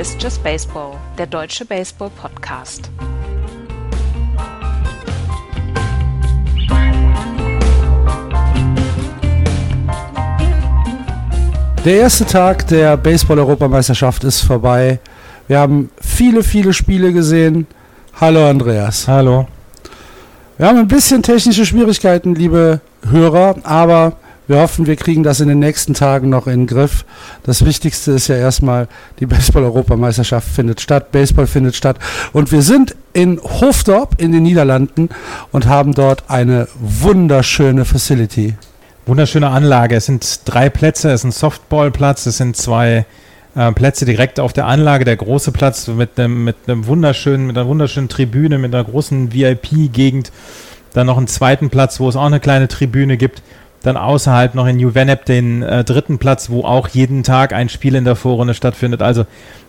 Ist Just Baseball, der deutsche Baseball-Podcast. Der erste Tag der Baseball-Europameisterschaft ist vorbei. Wir haben viele, viele Spiele gesehen. Hallo Andreas. Hallo. Wir haben ein bisschen technische Schwierigkeiten, liebe Hörer, aber wir hoffen, wir kriegen das in den nächsten Tagen noch in den Griff. Das Wichtigste ist ja erstmal, die Baseball-Europameisterschaft findet statt, Baseball findet statt. Und wir sind in Hofdorp in den Niederlanden und haben dort eine wunderschöne Facility. Wunderschöne Anlage. Es sind drei Plätze, es ist ein Softballplatz, es sind zwei äh, Plätze direkt auf der Anlage, der große Platz mit einem, mit einem wunderschönen, mit einer wunderschönen Tribüne, mit einer großen VIP-Gegend. Dann noch einen zweiten Platz, wo es auch eine kleine Tribüne gibt. Dann außerhalb noch in New Vennep den äh, dritten Platz, wo auch jeden Tag ein Spiel in der Vorrunde stattfindet. Also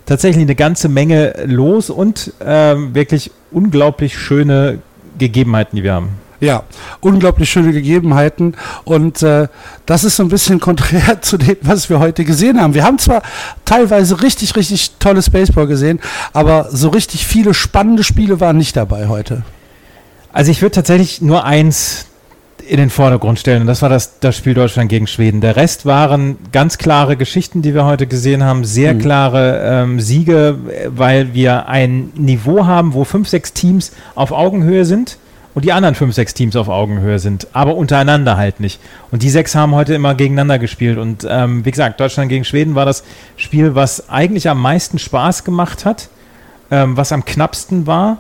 tatsächlich eine ganze Menge los und äh, wirklich unglaublich schöne Gegebenheiten, die wir haben. Ja, unglaublich schöne Gegebenheiten und äh, das ist so ein bisschen konträr zu dem, was wir heute gesehen haben. Wir haben zwar teilweise richtig, richtig tolles Baseball gesehen, aber so richtig viele spannende Spiele waren nicht dabei heute. Also ich würde tatsächlich nur eins in den Vordergrund stellen und das war das, das Spiel Deutschland gegen Schweden. Der Rest waren ganz klare Geschichten, die wir heute gesehen haben, sehr mhm. klare ähm, Siege, weil wir ein Niveau haben, wo fünf, sechs Teams auf Augenhöhe sind und die anderen fünf, sechs Teams auf Augenhöhe sind, aber untereinander halt nicht. Und die sechs haben heute immer gegeneinander gespielt. Und ähm, wie gesagt, Deutschland gegen Schweden war das Spiel, was eigentlich am meisten Spaß gemacht hat, ähm, was am knappsten war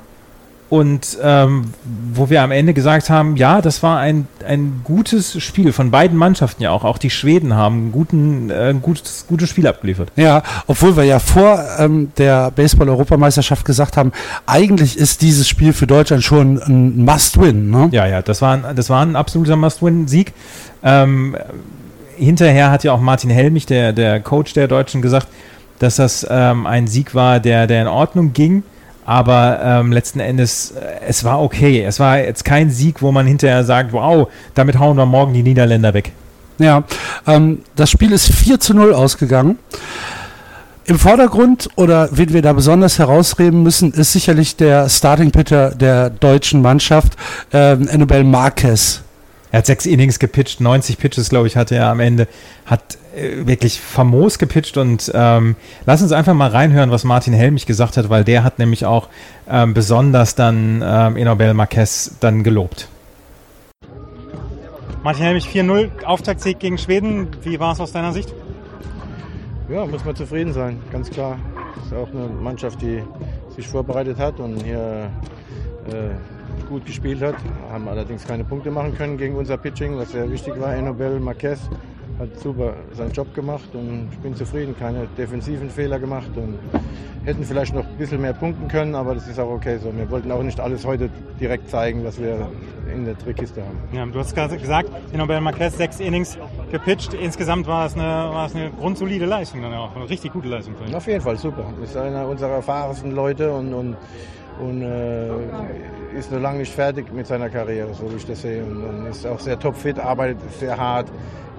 und ähm, wo wir am Ende gesagt haben, ja, das war ein, ein gutes Spiel von beiden Mannschaften ja auch. Auch die Schweden haben ein guten, äh, gutes, gutes Spiel abgeliefert. Ja, obwohl wir ja vor ähm, der Baseball-Europameisterschaft gesagt haben, eigentlich ist dieses Spiel für Deutschland schon ein Must-Win. Ne? Ja, ja, das war, ein, das war ein absoluter Must-Win-Sieg. Ähm, hinterher hat ja auch Martin Helmich, der, der Coach der Deutschen, gesagt, dass das ähm, ein Sieg war, der, der in Ordnung ging aber ähm, letzten Endes, äh, es war okay. Es war jetzt kein Sieg, wo man hinterher sagt, wow, damit hauen wir morgen die Niederländer weg. Ja, ähm, das Spiel ist 4 zu 0 ausgegangen. Im Vordergrund oder wen wir da besonders herausreden müssen, ist sicherlich der Starting Pitcher der deutschen Mannschaft, ähm, Annabelle Marquez. Er hat sechs Innings gepitcht, 90 Pitches, glaube ich, hatte er am Ende. Hat wirklich famos gepitcht und ähm, lass uns einfach mal reinhören, was Martin Helmich gesagt hat, weil der hat nämlich auch ähm, besonders dann ähm, Enobel Marquez dann gelobt. Martin Helmich 4-0, Auftaktsieg gegen Schweden. Wie war es aus deiner Sicht? Ja, muss man zufrieden sein, ganz klar. Das ist auch eine Mannschaft, die sich vorbereitet hat und hier äh, gut gespielt hat, haben allerdings keine Punkte machen können gegen unser Pitching, was sehr wichtig war. Enobel Marquez hat super seinen Job gemacht und ich bin zufrieden, keine defensiven Fehler gemacht und hätten vielleicht noch ein bisschen mehr punkten können, aber das ist auch okay so. Wir wollten auch nicht alles heute direkt zeigen, was wir in der Trickkiste haben. Ja, du hast gerade gesagt, Enobel Marquez sechs Innings gepitcht. Insgesamt war es eine, war es eine grundsolide Leistung dann auch, eine richtig gute Leistung. Auf jeden Fall, super. Ist einer unserer erfahrensten Leute und, und und äh, ist noch lange nicht fertig mit seiner Karriere, so wie ich das sehe. Und, und ist auch sehr topfit, arbeitet sehr hart.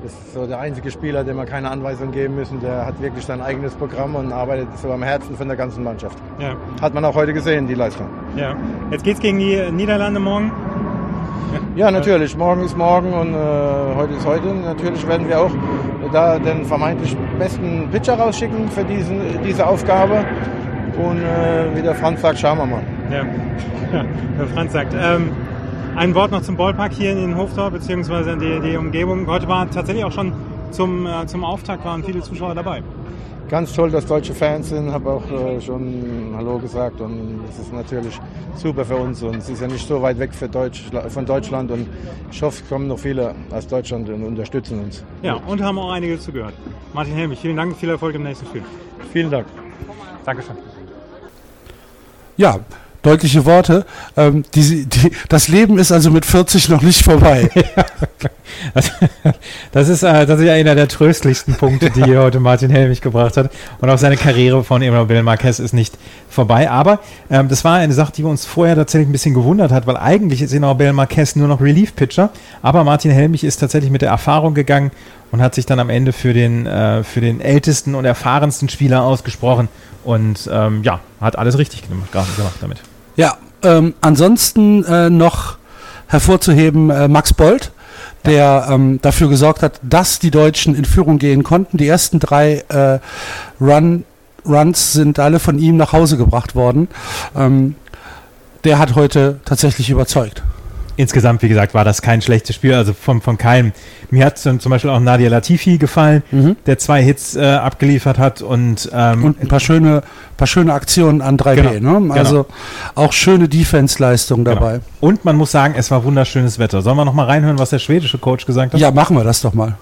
Ist so der einzige Spieler, dem wir keine Anweisung geben müssen. Der hat wirklich sein eigenes Programm und arbeitet so am Herzen von der ganzen Mannschaft. Ja. Hat man auch heute gesehen, die Leistung. Ja. Jetzt geht's gegen die Niederlande morgen. Ja, natürlich. Morgen ist morgen und äh, heute ist heute. Natürlich werden wir auch da den vermeintlich besten Pitcher rausschicken für diesen, diese Aufgabe. Und äh, wie der Franz sagt, schauen wir mal. Ja, ja der Franz sagt. Ähm, ein Wort noch zum Ballpark hier in den Hoftor, beziehungsweise in die, die Umgebung. Heute war tatsächlich auch schon zum, äh, zum Auftakt waren viele Zuschauer dabei. Ganz toll, dass deutsche Fans sind, habe auch äh, schon Hallo gesagt und das ist natürlich super für uns und es ist ja nicht so weit weg Deutsch, von Deutschland und ich hoffe, es kommen noch viele aus Deutschland und unterstützen uns. Ja, und haben auch einige zugehört. Martin Helmich, vielen Dank, viel Erfolg im nächsten Spiel. Vielen Dank. Dankeschön ja, deutliche Worte. Ähm, die, die, das Leben ist also mit 40 noch nicht vorbei. das ist äh, tatsächlich einer der tröstlichsten Punkte, die hier heute Martin Helmich gebracht hat. Und auch seine Karriere von Emmanuel Marquez ist nicht vorbei. Aber ähm, das war eine Sache, die uns vorher tatsächlich ein bisschen gewundert hat, weil eigentlich ist Emmanuel Marquez nur noch Relief-Pitcher. Aber Martin Helmich ist tatsächlich mit der Erfahrung gegangen und hat sich dann am Ende für den, äh, für den ältesten und erfahrensten Spieler ausgesprochen und ähm, ja, hat alles richtig gemacht, gemacht damit. Ja, ähm, ansonsten äh, noch hervorzuheben äh, Max Bold, der ähm, dafür gesorgt hat, dass die Deutschen in Führung gehen konnten. Die ersten drei äh, Run, Runs sind alle von ihm nach Hause gebracht worden. Ähm, der hat heute tatsächlich überzeugt insgesamt, wie gesagt, war das kein schlechtes Spiel, also von, von keinem. Mir hat zum Beispiel auch Nadia Latifi gefallen, mhm. der zwei Hits äh, abgeliefert hat und, ähm, und ein paar schöne, paar schöne Aktionen an 3B. Genau, ne? Also genau. auch schöne Defense-Leistung genau. dabei. Genau. Und man muss sagen, es war wunderschönes Wetter. Sollen wir noch mal reinhören, was der schwedische Coach gesagt hat? Ja, machen wir das doch mal.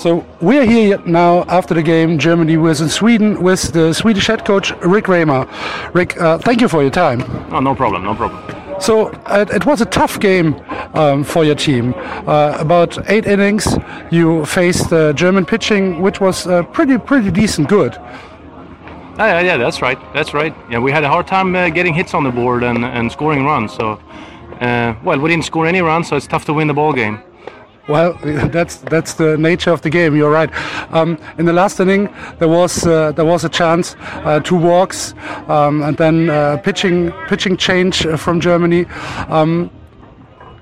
So we're here now after the game. Germany was in Sweden with the Swedish head coach Rick Raymer. Rick, uh, thank you for your time. Oh, no problem, no problem. So uh, it was a tough game um, for your team. Uh, about eight innings, you faced uh, German pitching, which was uh, pretty pretty decent, good. Yeah, yeah, that's right. That's right. Yeah, we had a hard time uh, getting hits on the board and, and scoring runs. So, uh, well, we didn't score any runs, so it's tough to win the ball game. Well, that's that's the nature of the game. You're right. Um, in the last inning, there was uh, there was a chance, uh, two walks, um, and then uh, pitching pitching change from Germany. Um,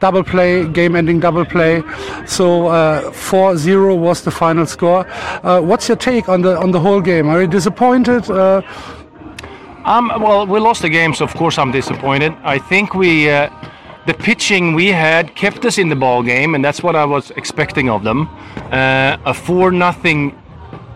double play, game-ending double play. So 4-0 uh, was the final score. Uh, what's your take on the on the whole game? Are you disappointed? Uh, um, well, we lost the game, so of course I'm disappointed. I think we the pitching we had kept us in the ball game, and that's what I was expecting of them. Uh, a four nothing,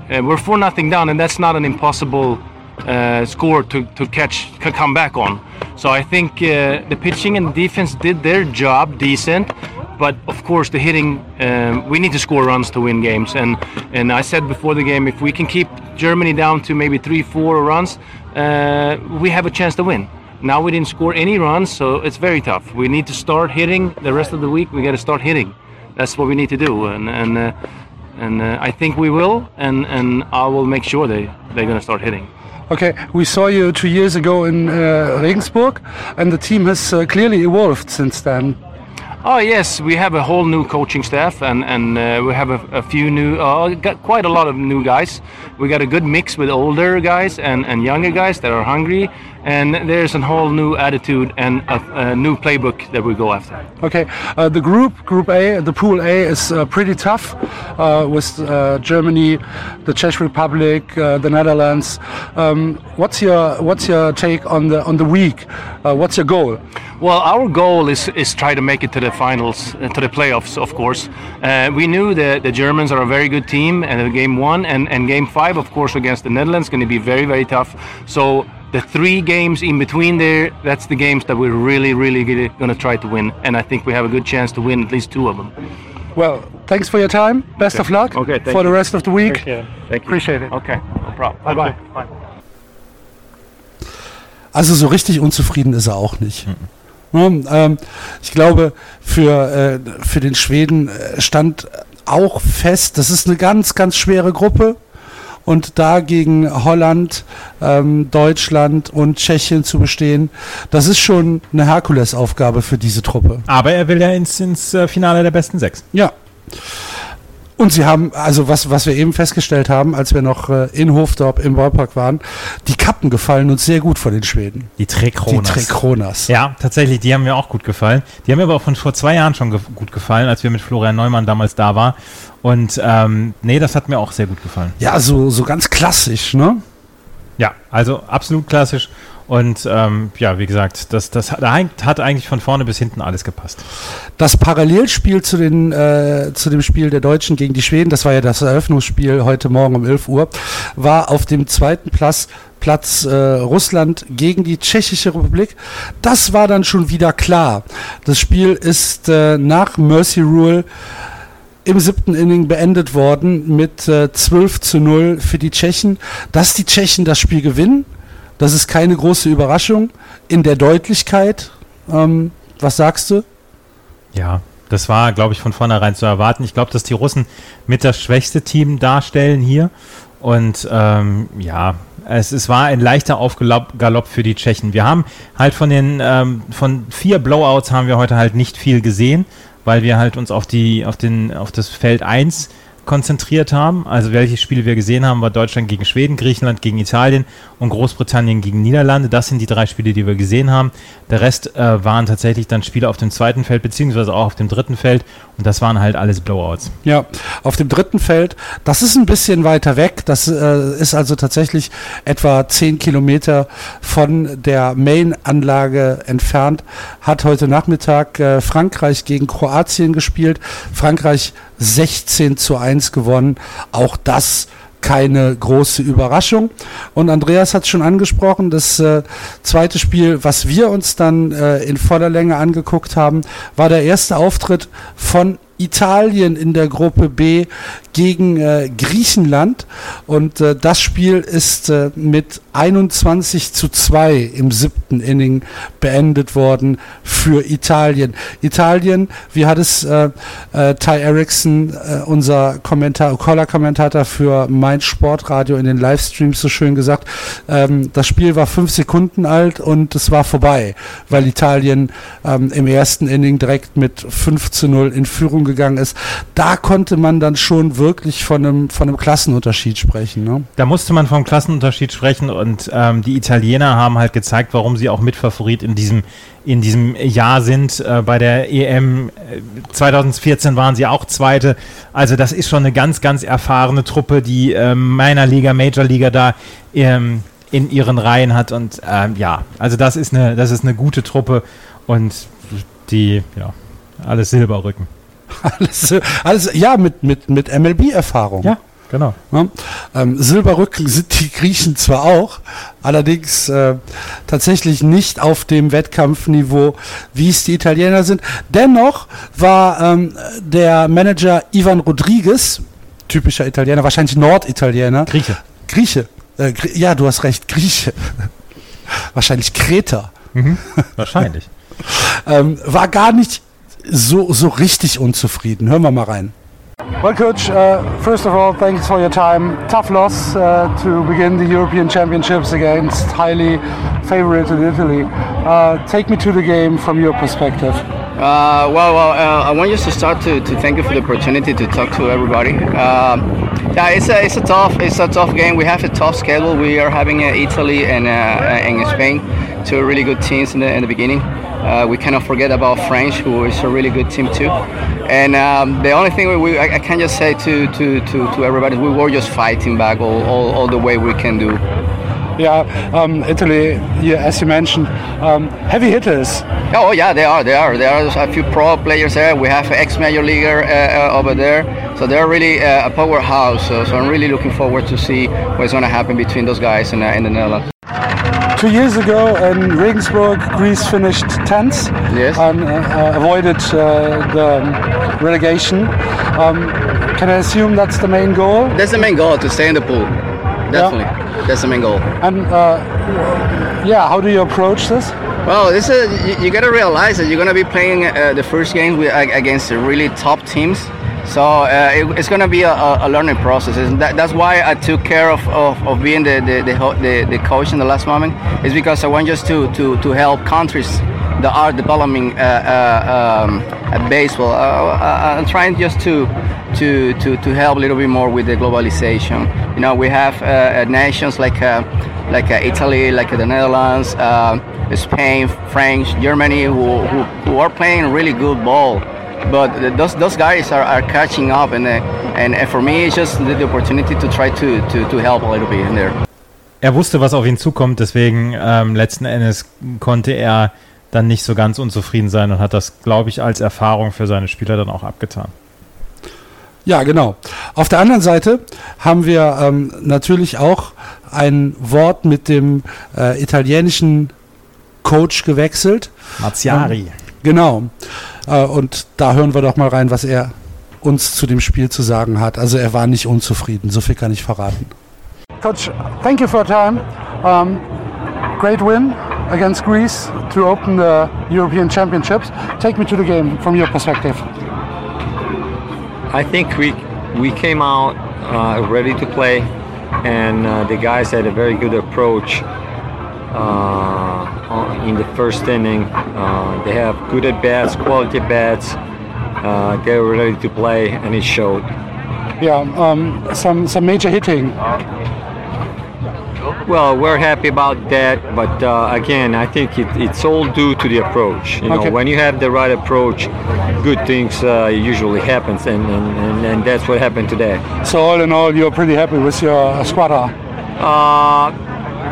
uh, we're four nothing down, and that's not an impossible uh, score to, to catch, to come back on. So I think uh, the pitching and defense did their job decent, but of course the hitting, um, we need to score runs to win games. And and I said before the game, if we can keep Germany down to maybe three, four runs, uh, we have a chance to win. Now we didn't score any runs, so it's very tough. We need to start hitting the rest of the week. We got to start hitting. That's what we need to do, and and uh, and uh, I think we will, and and I will make sure they they're going to start hitting. Okay, we saw you two years ago in uh, Regensburg, and the team has uh, clearly evolved since then. Oh yes, we have a whole new coaching staff, and and uh, we have a, a few new, uh, got quite a lot of new guys. We got a good mix with older guys and and younger guys that are hungry, and there's a whole new attitude and a, a new playbook that we go after. Okay, uh, the group, Group A, the Pool A is uh, pretty tough uh, with uh, Germany, the Czech Republic, the Netherlands. Um, what's your what's your take on the on the week? what's your goal? Well, our goal is is try to make it to the finals, uh, to the playoffs, of course. Uh, we knew that the Germans are a very good team, and game one and, and game five, of course, against the Netherlands, going to be very very tough. So the three games in between there, that's the games that we're really really going to try to win, and I think we have a good chance to win at least two of them. Well, thanks for your time. Best okay. of luck okay, for you. the rest of the week. Appreciate it. Thank you. Appreciate it. Okay, no problem. Bye bye. bye. Also so richtig unzufrieden ist er auch nicht. Mhm. Ähm, ich glaube, für, äh, für den Schweden äh, stand auch fest, das ist eine ganz, ganz schwere Gruppe. Und da gegen Holland, ähm, Deutschland und Tschechien zu bestehen, das ist schon eine Herkulesaufgabe für diese Truppe. Aber er will ja ins, ins äh, Finale der besten sechs. Ja. Und sie haben, also was, was wir eben festgestellt haben, als wir noch äh, in Hofdorp im Ballpark waren, die Kappen gefallen uns sehr gut vor den Schweden. Die Trekronas. Die Trekronas. Ja, tatsächlich, die haben mir auch gut gefallen. Die haben mir aber auch von vor zwei Jahren schon ge gut gefallen, als wir mit Florian Neumann damals da waren. Und ähm, nee, das hat mir auch sehr gut gefallen. Ja, so, so ganz klassisch, ne? Ja, also absolut klassisch. Und ähm, ja, wie gesagt, das, das hat, hat, eigentlich von vorne bis hinten alles gepasst. Das Parallelspiel zu, den, äh, zu dem Spiel der Deutschen gegen die Schweden, das war ja das Eröffnungsspiel heute Morgen um 11 Uhr, war auf dem zweiten Platz, Platz äh, Russland gegen die Tschechische Republik. Das war dann schon wieder klar. Das Spiel ist äh, nach Mercy Rule im siebten Inning beendet worden mit äh, 12 zu 0 für die Tschechen. Dass die Tschechen das Spiel gewinnen, das ist keine große Überraschung in der Deutlichkeit. Ähm, was sagst du? Ja, das war, glaube ich, von vornherein zu erwarten. Ich glaube, dass die Russen mit das schwächste Team darstellen hier. Und ähm, ja, es, es war ein leichter Aufgalopp für die Tschechen. Wir haben halt von den ähm, von vier Blowouts haben wir heute halt nicht viel gesehen. weil wir halt uns auf die, auf den, auf das Feld 1 konzentriert haben. Also welche Spiele wir gesehen haben, war Deutschland gegen Schweden, Griechenland gegen Italien und Großbritannien gegen Niederlande. Das sind die drei Spiele, die wir gesehen haben. Der Rest äh, waren tatsächlich dann Spiele auf dem zweiten Feld, beziehungsweise auch auf dem dritten Feld. Und das waren halt alles Blowouts. Ja, auf dem dritten Feld, das ist ein bisschen weiter weg. Das äh, ist also tatsächlich etwa zehn Kilometer von der Main-Anlage entfernt. Hat heute Nachmittag äh, Frankreich gegen Kroatien gespielt. Frankreich 16 zu 1 gewonnen. Auch das keine große Überraschung. Und Andreas hat schon angesprochen, das äh, zweite Spiel, was wir uns dann äh, in voller Länge angeguckt haben, war der erste Auftritt von Italien in der Gruppe B gegen äh, Griechenland. Und äh, das Spiel ist äh, mit 21 zu 2 im siebten Inning beendet worden für Italien. Italien, wie hat es äh, äh, Ty Erickson, äh, unser Kommentar, Caller-Kommentator für mein Sportradio in den Livestreams so schön gesagt, ähm, das Spiel war fünf Sekunden alt und es war vorbei, weil Italien ähm, im ersten Inning direkt mit 5 zu 0 in Führung gegangen ist. Da konnte man dann schon wirklich von einem, von einem Klassenunterschied sprechen. Ne? Da musste man vom Klassenunterschied sprechen und ähm, die Italiener haben halt gezeigt, warum sie auch Mitfavorit in diesem, in diesem Jahr sind. Äh, bei der EM 2014 waren sie auch Zweite. Also das ist schon eine ganz, ganz erfahrene Truppe, die äh, meiner Liga, Major Liga da ähm, in ihren Reihen hat. Und ähm, ja, also das ist eine, das ist eine gute Truppe und die, ja, alles Silberrücken. Alles, alles ja, mit, mit, mit MLB-Erfahrung. Ja, genau. Ja, ähm, Silberrücken sind die Griechen zwar auch, allerdings äh, tatsächlich nicht auf dem Wettkampfniveau, wie es die Italiener sind. Dennoch war ähm, der Manager Ivan Rodriguez, typischer Italiener, wahrscheinlich Norditaliener. Grieche. Grieche. Äh, Grie ja, du hast recht, Grieche. wahrscheinlich Kreter. Mhm, wahrscheinlich. ähm, war gar nicht so, so richtig unzufrieden. Hören wir mal rein. Well, Coach, uh, first of all, thanks for your time. Tough loss uh, to begin the European Championships against highly favorited Italy. Uh, take me to the game from your perspective. Uh, well, well uh, I want just to start to, to thank you for the opportunity to talk to everybody. Um, yeah, it's a, it's a tough it's a tough game. We have a tough schedule. We are having uh, Italy and and Spain, two really good teams in the in the beginning. Uh, we cannot forget about French, who is a really good team too. And um, the only thing we, we I, I, can just say to, to, to, to everybody, we were just fighting back all, all, all the way we can do. Yeah, um, Italy, yeah, as you mentioned, um, heavy hitters. Oh yeah, they are. They are. There are a few pro players there. We have ex-major leaguer uh, uh, over there, so they're really uh, a powerhouse. So, so, I'm really looking forward to see what's going to happen between those guys in, in the Netherlands. Two years ago in Regensburg, Greece finished 10th yes. and uh, avoided uh, the relegation. Um, can I assume that's the main goal? That's the main goal, to stay in the pool. Definitely. Yeah. That's the main goal. And uh, yeah, how do you approach this? Well, this is, you, you got to realize that you're going to be playing uh, the first game with, against really top teams. So uh, it, it's going to be a, a, learning process. That, that's why I took care of, of, of being the the, the, the, coach in the last moment. Is because I want just to, to, to help countries that are developing uh, uh, um, baseball. Uh, I'm trying just to, to, to, to help a little bit more with the globalization. You know, we have uh, nations like uh, like Italy, like the Netherlands, Spain, France, Germany, who, who, who are playing really good ball but those those guys are, are catching up and uh, and for me it's just the, opportunity to try to, to to help a little bit in there. Er wusste, was auf ihn zukommt, deswegen ähm, letzten Endes konnte er dann nicht so ganz unzufrieden sein und hat das, glaube ich, als Erfahrung für seine Spieler dann auch abgetan. Ja, genau. Auf der anderen Seite haben wir ähm, natürlich auch ein Wort mit dem äh, italienischen Coach gewechselt. Mazziari. Genau. Äh, und da hören wir doch mal rein, was er uns zu dem Spiel zu sagen hat. Also er war nicht unzufrieden, so viel kann ich verraten. Coach, thank you for your time. Um, great win against Greece to open the European Championships. Take me to the game from your perspective. I think we we came out uh, ready to play, and uh, the guys had a very good approach uh, in the first inning. Uh, they have good at bats, quality at bats, uh, they were ready to play, and it showed. Yeah, um, some some major hitting. Well, we're happy about that, but uh, again, I think it, it's all due to the approach. You know, Okay. when you have the right approach, good things uh, usually happens, and, and, and, and that's what happened today. So all in all, you're pretty happy with your squad. Uh,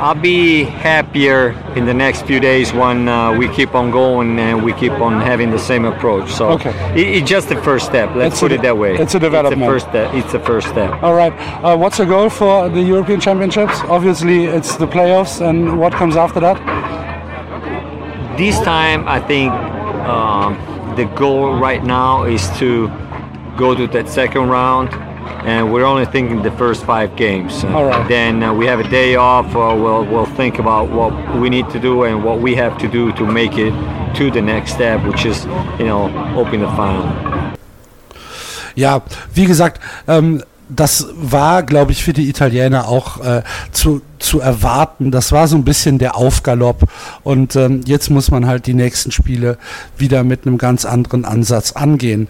I'll be happier in the next few days when uh, we keep on going and we keep on having the same approach. So Okay. it, it's just the first step. Let's It's put a- it that way. it's a development. It's the first step. It's the first step. All right. Uh, what's your goal for the European Championships? Obviously, it's the playoffs, and what comes after that? This time, I think um, the goal right now is to go to that second round, and we're only thinking the first five games. All right. Then uh, we have a day off. Uh, we'll we'll think about what we need to do and what we have to do to make it to the next step, which is you know open the final. Ja, wie gesagt, ähm, das war, glaube ich, für die Italiener auch äh, zu, zu erwarten. Das war so ein bisschen der Aufgalopp. Und ähm, jetzt muss man halt die nächsten Spiele wieder mit einem ganz anderen Ansatz angehen.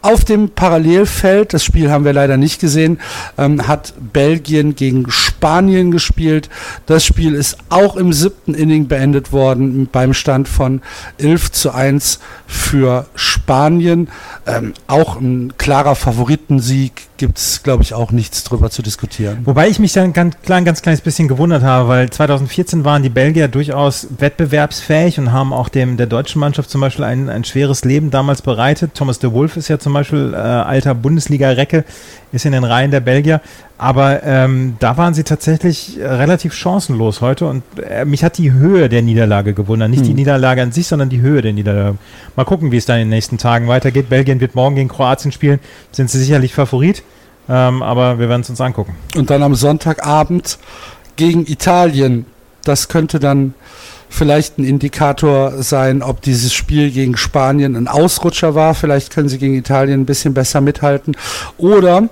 Auf dem Parallelfeld, das Spiel haben wir leider nicht gesehen, ähm, hat Belgien gegen Spanien gespielt. Das Spiel ist auch im siebten Inning beendet worden beim Stand von 11 zu 1 für Spanien. Ähm, auch ein klarer Favoritensieg gibt es, glaube ich, auch nichts drüber zu diskutieren. Wobei ich mich dann ganz klar ein ganz kleines bisschen gewundert habe, weil 2014 waren die Belgier durchaus wettbewerbsfähig und haben auch dem der deutschen Mannschaft zum Beispiel ein, ein schweres Leben damals bereitet. Thomas de Wolf ist ja zum Beispiel äh, alter Bundesliga-Recke, ist in den Reihen der Belgier. Aber ähm, da waren sie tatsächlich relativ chancenlos heute und äh, mich hat die Höhe der Niederlage gewundert. Nicht die Niederlage an sich, sondern die Höhe der Niederlage. Mal gucken, wie es dann in den nächsten Tagen weitergeht. Belgien wird morgen gegen Kroatien spielen, sind sie sicherlich Favorit. Ähm, aber wir werden es uns angucken. Und dann am Sonntagabend gegen Italien. Das könnte dann vielleicht ein Indikator sein, ob dieses Spiel gegen Spanien ein Ausrutscher war. Vielleicht können sie gegen Italien ein bisschen besser mithalten. Oder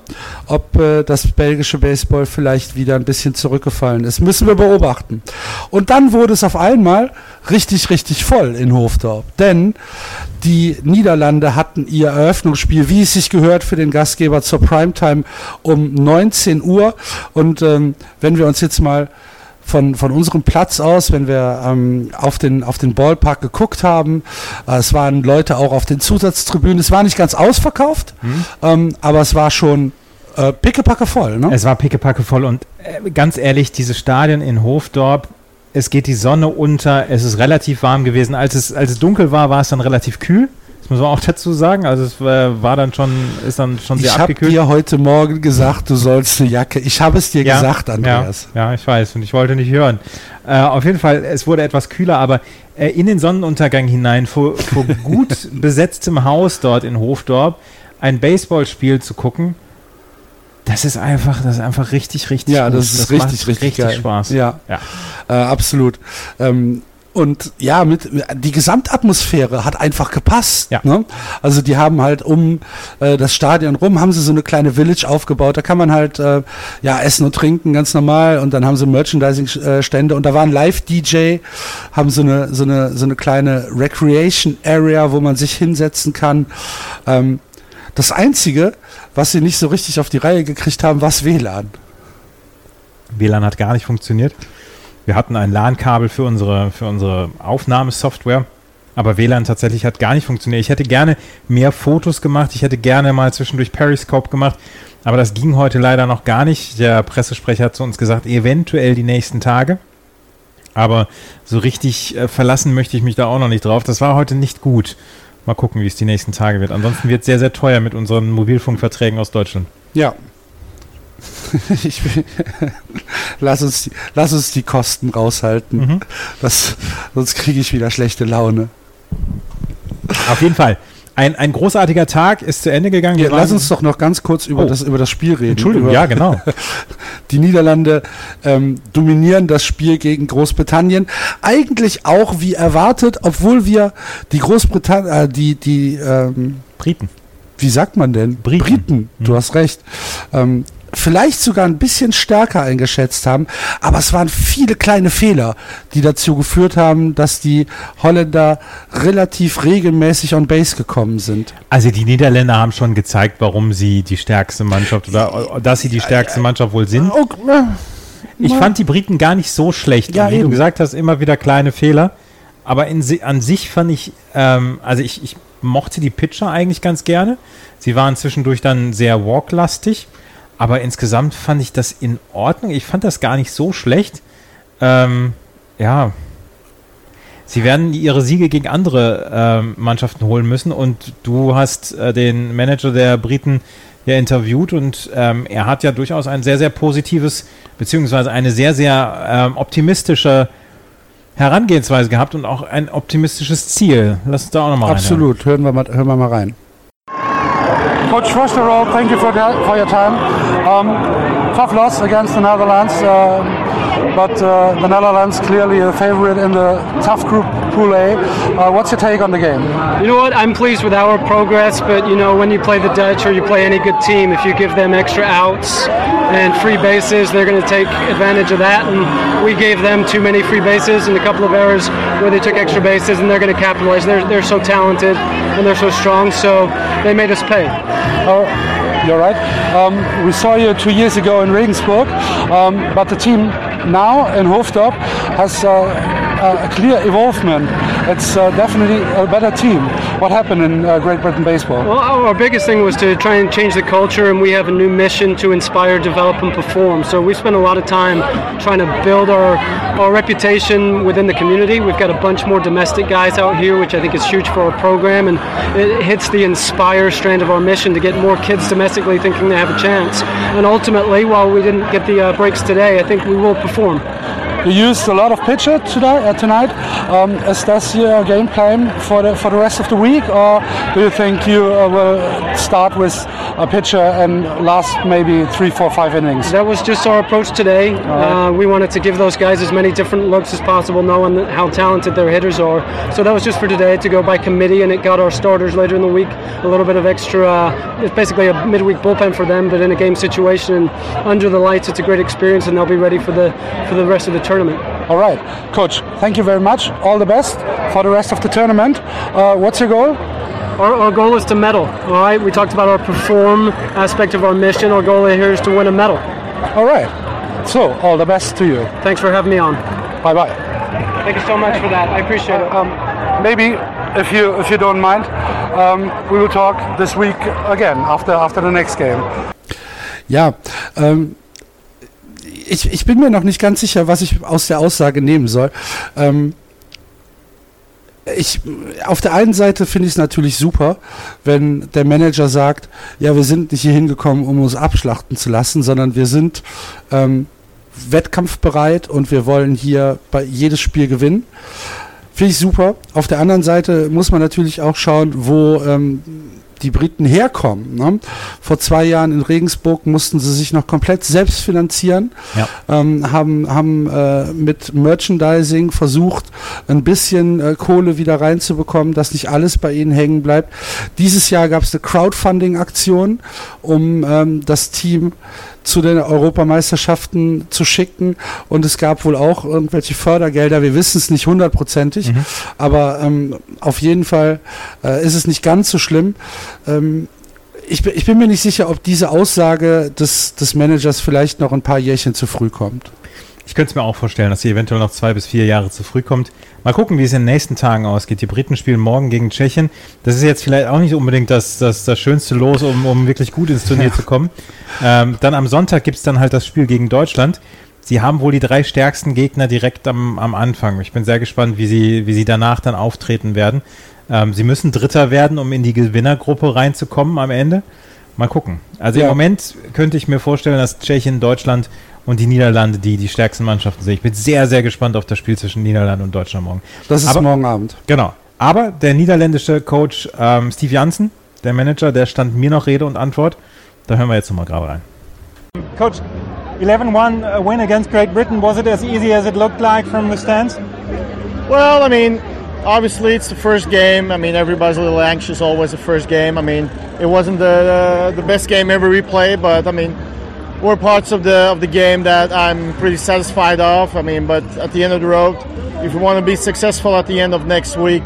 ob äh, das belgische Baseball vielleicht wieder ein bisschen zurückgefallen ist. Müssen wir beobachten. Und dann wurde es auf einmal richtig, richtig voll in Hofdorf. Denn die Niederlande hatten ihr Eröffnungsspiel, wie es sich gehört, für den Gastgeber zur Primetime um 19 Uhr. Und ähm, wenn wir uns jetzt mal von, von unserem Platz aus, wenn wir ähm, auf, den, auf den Ballpark geguckt haben, äh, es waren Leute auch auf den Zusatztribünen. Es war nicht ganz ausverkauft, ähm, aber es war schon äh, pickepacke voll. Ne? Es war pickepacke voll und äh, ganz ehrlich, diese Stadien in Hofdorp, es geht die Sonne unter, es ist relativ warm gewesen. Als es, als es dunkel war, war es dann relativ kühl. Das muss man auch dazu sagen. Also es war, dann schon, ist dann schon sehr ich habe abgekühlt. dir heute Morgen gesagt, du sollst eine Jacke. Ich habe es dir Ja, gesagt, Andreas. Ja, ja, ich weiß und ich wollte nicht hören. Äh, auf jeden Fall, es wurde etwas kühler, aber äh, in den Sonnenuntergang hinein, vor, vor gut besetztem Haus dort in Hofdorp, ein Baseballspiel zu gucken, das ist einfach, das ist einfach richtig, richtig Ja, gut. das ist richtig, macht richtig, richtig geil. Spaß. Ja, Ja. Äh, absolut. Ähm, und ja, mit die Gesamtatmosphäre hat einfach gepasst. Ja. Ne? Also die haben halt um äh, das Stadion rum haben sie so eine kleine Village aufgebaut. Da kann man halt äh, ja essen und trinken ganz normal. Und dann haben sie Merchandising-Stände und da war ein Live-DJ, haben so eine so eine so eine kleine Recreation Area, wo man sich hinsetzen kann. Ähm, das einzige, was sie nicht so richtig auf die Reihe gekriegt haben, war das WLAN. WLAN hat gar nicht funktioniert. Wir hatten ein LAN-Kabel für unsere, für unsere Aufnahmesoftware, aber WLAN tatsächlich hat gar nicht funktioniert. Ich hätte gerne mehr Fotos gemacht, ich hätte gerne mal zwischendurch Periscope gemacht, aber das ging heute leider noch gar nicht. Der Pressesprecher hat zu uns gesagt, eventuell die nächsten Tage. Aber so richtig äh, verlassen möchte ich mich da auch noch nicht drauf. Das war heute nicht gut. Mal gucken, wie es die nächsten Tage wird. Ansonsten wird es sehr, sehr teuer mit unseren Mobilfunkverträgen aus Deutschland. Ja. Ich will, lass, uns, die- lass uns die Kosten raushalten. Mhm. Das, sonst kriege ich wieder schlechte Laune. Auf jeden Fall. Ein, ein großartiger Tag ist zu Ende gegangen. Ja, lass uns doch noch ganz kurz über, Oh. das, über das Spiel reden. Entschuldigung, über, ja, genau. Die Niederlande ähm, dominieren das Spiel gegen Großbritannien. Eigentlich auch wie erwartet, obwohl wir die Großbritannien, äh, die, die, ähm, Briten. wie sagt man denn? Briten. Du Mhm. hast recht. Ähm, vielleicht sogar ein bisschen stärker eingeschätzt haben, aber es waren viele kleine Fehler, die dazu geführt haben, dass die Holländer relativ regelmäßig on Base gekommen sind. Also die Niederländer haben schon gezeigt, warum sie die stärkste Mannschaft oder dass sie die stärkste Mannschaft wohl sind. Ich fand die Briten gar nicht so schlecht. Ja, wie eben. du gesagt hast, immer wieder kleine Fehler. Aber in, an sich fand ich, ähm, also ich, ich mochte die Pitcher eigentlich ganz gerne. Sie waren zwischendurch dann sehr walklastig. Aber insgesamt fand ich das in Ordnung. Ich fand das gar nicht so schlecht. Ähm, ja. Sie werden ihre Siege gegen andere ähm, Mannschaften holen müssen. Und du hast äh, den Manager der Briten ja interviewt und ähm, er hat ja durchaus ein sehr, sehr positives, beziehungsweise eine sehr, sehr ähm, optimistische Herangehensweise gehabt und auch ein optimistisches Ziel. Lass uns da auch nochmal Absolut, hören wir, mal, hören wir mal rein. Coach, first of all, thank you for, for your time. Um, tough loss against the Netherlands, uh, but uh, the Netherlands clearly a favorite in the tough group Pool A. Uh, what's your take on the game? You know what? I'm pleased with our progress, but you know when you play the Dutch or you play any good team, if you give them extra outs and free bases, they're going to take advantage of that. And we gave them too many free bases and a couple of errors where they took extra bases, and they're going to capitalize. They're they're so talented and they're so strong, so they made us pay. Oh, you're right. Um, we saw you two years ago in Regensburg, um, but the team now in Hoofddorp has uh, a clear evolvement. It's uh, definitely a better team. What happened in uh, Great Britain baseball? Well, our our biggest thing was to try and change the culture, and we have a new mission to inspire, develop, and perform. So we spent a lot of time trying to build our, our reputation within the community. We've got a bunch more domestic guys out here, which I think is huge for our program, and it hits the inspire strand of our mission to get more kids domestically thinking they have a chance. And ultimately, while we didn't get the uh, breaks today, I think we will perform. You used a lot of pitcher today, uh, tonight. Um, is that your game plan for the for the rest of the week, or do you think you uh, will start with a pitcher and last maybe three, four, five innings? That was just our approach today. Uh, we wanted to give those guys as many different looks as possible, knowing how talented their hitters are. So that was just for today to go by committee, and it got our starters later in the week a little bit of extra. Uh, it's basically a midweek bullpen for them, but in a game situation and under the lights, it's a great experience, and they'll be ready for the for the rest of the tournament. All right, coach. Thank you very much. All the best for the rest of the tournament. Uh, what's your goal? Our, our goal is to medal. All right, we talked about our perform aspect of our mission. Our goal here is to win a medal. All right. So all the best to you. Thanks for having me on. Bye bye. Thank you so much for that. I appreciate it. Um, maybe if you if you don't mind, um, we will talk this week again after after the next game. Yeah. ähm, ich, ich bin mir noch nicht ganz sicher, was ich aus der Aussage nehmen soll. Ähm, ich, auf der einen Seite finde ich es natürlich super, wenn der Manager sagt, ja, wir sind nicht hier hingekommen, um uns abschlachten zu lassen, sondern wir sind ähm, wettkampfbereit und wir wollen hier bei jedes Spiel gewinnen. Finde ich super. Auf der anderen Seite muss man natürlich auch schauen, wo ähm, die Briten herkommen. Ne? Vor zwei Jahren in Regensburg mussten sie sich noch komplett selbst finanzieren, Ja. ähm, haben, haben äh, mit Merchandising versucht, ein bisschen äh, Kohle wieder reinzubekommen, dass nicht alles bei ihnen hängen bleibt. Dieses Jahr gab es eine Crowdfunding-Aktion, um ähm, das Team zu den Europameisterschaften zu schicken und es gab wohl auch irgendwelche Fördergelder, wir wissen es nicht hundertprozentig, aber ähm, auf jeden Fall äh, ist es nicht ganz so schlimm. Ähm, ich, bin- ich bin mir nicht sicher, ob diese Aussage des, des Managers vielleicht noch ein paar Jährchen zu früh kommt. Ich könnte es mir auch vorstellen, dass sie eventuell noch zwei bis vier Jahre zu früh kommt. Mal gucken, wie es in den nächsten Tagen ausgeht. Die Briten spielen morgen gegen Tschechien. Das ist jetzt vielleicht auch nicht unbedingt das, das, das schönste Los, um, um wirklich gut ins Turnier zu kommen. Ähm, dann am Sonntag gibt es dann halt das Spiel gegen Deutschland. Sie haben wohl die drei stärksten Gegner direkt am, am Anfang. Ich bin sehr gespannt, wie sie, wie sie danach dann auftreten werden. Ähm, sie müssen Dritter werden, um in die Gewinnergruppe reinzukommen am Ende. Mal gucken. Also Ja. im Moment könnte ich mir vorstellen, dass Tschechien, Deutschland und die Niederlande die, die stärksten Mannschaften sind. Ich bin sehr, sehr gespannt auf das Spiel zwischen Niederlande und Deutschland morgen. Das ist Aber- morgen Abend. Genau. Aber der niederländische Coach ähm, Steve Janssen, der Manager, der stand mir noch Rede und Antwort. Da hören wir jetzt nochmal gerade rein. Coach, 11-1 uh, win against Great Britain. Was it as easy as it looked like from the stands? Well, I mean, obviously it's the first game. I mean, everybody's a little anxious always the first game. I mean, it wasn't the the best game ever we played, but I mean, were parts of the of the game that I'm pretty satisfied of. I mean, but at the end of the road, if we want to be successful at the end of next week,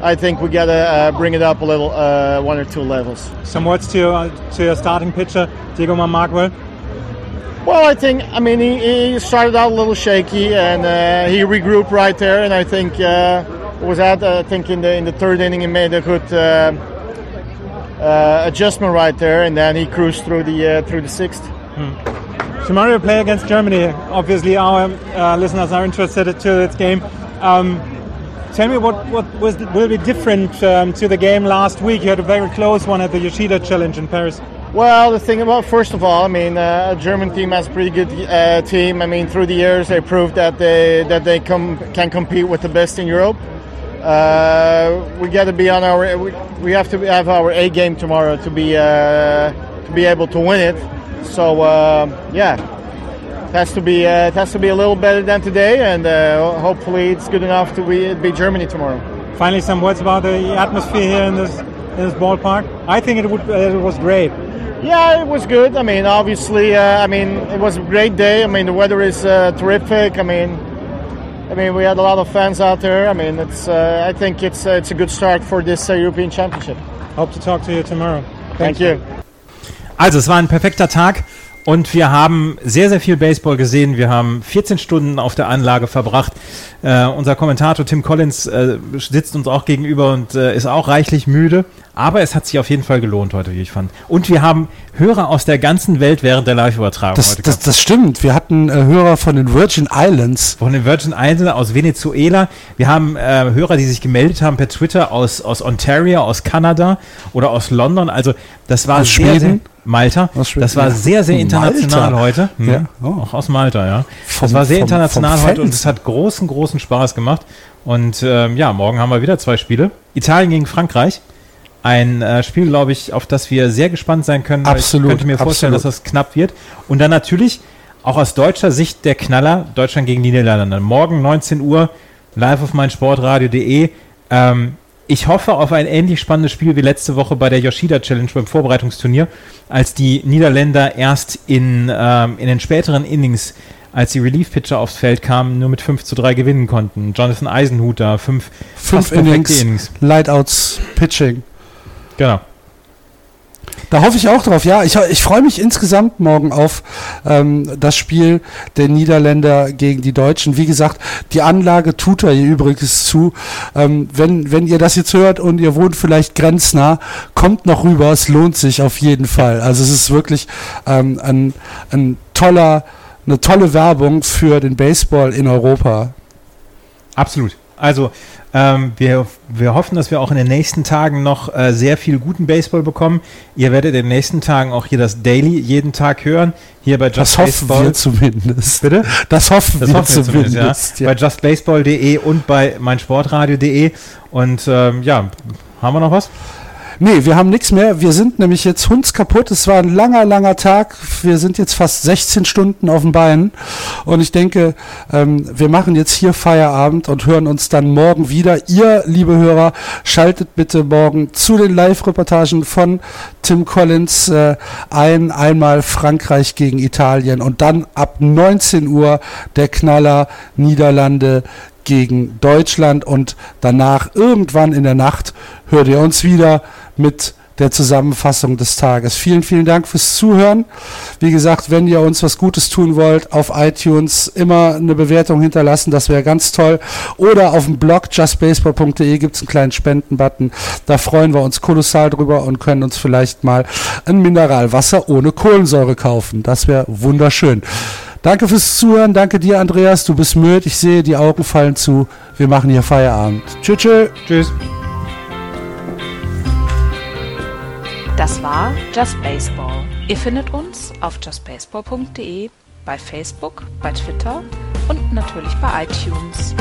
I think we gotta uh, bring it up a little, uh, one or two levels. Some words to your, to your starting pitcher, Diego Markwell. Well, I think I mean he, he started out a little shaky and uh, he regrouped right there, and I think uh, was that I think in the in the third inning he made a good uh, uh, adjustment right there, and then he cruised through the uh, through the sixth. Hmm. Tomorrow play against Germany. Obviously, our uh, listeners are interested to this game. Um, tell me what, what was, will be different um, to the game last week. You had a very close one at the Yoshida Challenge in Paris. Well, the thing about first of all, I mean, uh, a German team has a pretty good uh, team. I mean, through the years, they proved that they that they come, can compete with the best in Europe. Uh, we got to be on our. We, we, have to have our A game tomorrow to be uh, to be able to win it. So uh, yeah, it has to be uh, it has to be a little better than today, and hopefully it's good enough to be, be Germany tomorrow. Finally, some words about the atmosphere here in this in this ballpark. I think it would it was great. Yeah, it was good. I mean, obviously, uh, I mean, it was a great day. I mean, the weather is uh, terrific. I mean, I mean, we had a lot of fans out there. I mean, it's. Uh, I think it's uh, it's a good start for this uh, European Championship. Hope to talk to you tomorrow. Thank, Thank you. Also, es war ein perfekter Tag. Und wir haben sehr, sehr viel Baseball gesehen. Wir haben 14 Stunden auf der Anlage verbracht. Äh, unser Kommentator Tim Collins äh, sitzt uns auch gegenüber und äh, ist auch reichlich müde. Aber es hat sich auf jeden Fall gelohnt heute, wie ich fand. Und wir haben Hörer aus der ganzen Welt während der Live-Übertragung das, heute. Das, das stimmt. Wir hatten äh, Hörer von den Virgin Islands. Von den Virgin Islands aus Venezuela. Wir haben äh, Hörer, die sich gemeldet haben per Twitter aus, aus Ontario, aus Kanada oder aus London. Also das war aus sehr, Schweden. sehr Malta. Das war sehr, sehr international Malta. heute. Hm. Ja. Oh. Auch aus Malta, ja. Vom, das war sehr vom, international vom heute und es hat großen, großen Spaß gemacht. Und ähm, ja, morgen haben wir wieder zwei Spiele. Italien gegen Frankreich. Ein äh, Spiel, glaube ich, auf das wir sehr gespannt sein können. Absolut, Ich könnte mir vorstellen, absolut. dass das knapp wird. Und dann natürlich auch aus deutscher Sicht der Knaller Deutschland gegen Niederlande. Morgen 19 Uhr live auf meinsportradio.de. Ähm, ich hoffe auf ein ähnlich spannendes Spiel wie letzte Woche bei der Yoshida Challenge beim Vorbereitungsturnier, als die Niederländer erst in, ähm, in den späteren Innings, als die Relief-Pitcher aufs Feld kamen, nur mit 5 zu 3 gewinnen konnten. Jonathan Eisenhuter, fünf, Fünf fast perfekte Innings, Lightouts, Pitching. Genau. Da hoffe ich auch drauf. Ja, ich, ich freue mich insgesamt morgen auf ähm, das Spiel der Niederländer gegen die Deutschen. Wie gesagt, die Anlage tut er hier übrigens zu. Ähm, wenn, wenn ihr das jetzt hört und ihr wohnt vielleicht grenznah, kommt noch rüber. Es lohnt sich auf jeden Fall. Also es ist wirklich ähm, ein, ein toller, eine tolle Werbung für den Baseball in Europa. Absolut. Also ähm, wir, wir hoffen, dass wir auch in den nächsten Tagen noch äh, sehr viel guten Baseball bekommen. Ihr werdet in den nächsten Tagen auch hier das Daily jeden Tag hören. Hier bei Just Das hoffen Baseball. wir zumindest. Bitte? Das hoffen Das wir hoffen wir zumindest, zumindest. ja. Bei justbaseball.de und bei meinsportradio.de. Und ähm, ja, haben wir noch was? Nee, wir haben nichts mehr. Wir sind nämlich jetzt hundskaputt. Es war ein langer, langer Tag. Wir sind jetzt fast 16 Stunden auf dem Bein. Und ich denke, ähm, wir machen jetzt hier Feierabend und hören uns dann morgen wieder. Ihr, liebe Hörer, schaltet bitte morgen zu den Live-Reportagen von Tim Collins äh, ein. Einmal Frankreich gegen Italien und dann ab 19 Uhr der Knaller Niederlande gegen Deutschland und danach irgendwann in der Nacht hört ihr uns wieder mit der Zusammenfassung des Tages. Vielen, vielen Dank fürs Zuhören. Wie gesagt, wenn ihr uns was Gutes tun wollt, auf iTunes immer eine Bewertung hinterlassen, das wäre ganz toll. Oder auf dem Blog justbaseball.de gibt es einen kleinen Spendenbutton. Da freuen wir uns kolossal drüber und können uns vielleicht mal ein Mineralwasser ohne Kohlensäure kaufen. Das wäre wunderschön. Danke fürs Zuhören. Danke dir, Andreas. Du bist müde. Ich sehe, die Augen fallen zu. Wir machen hier Feierabend. Tschüss. Tschüss. Tschüss. Das war Just Baseball. Ihr findet uns auf justbaseball.de, bei Facebook, bei Twitter und natürlich bei iTunes.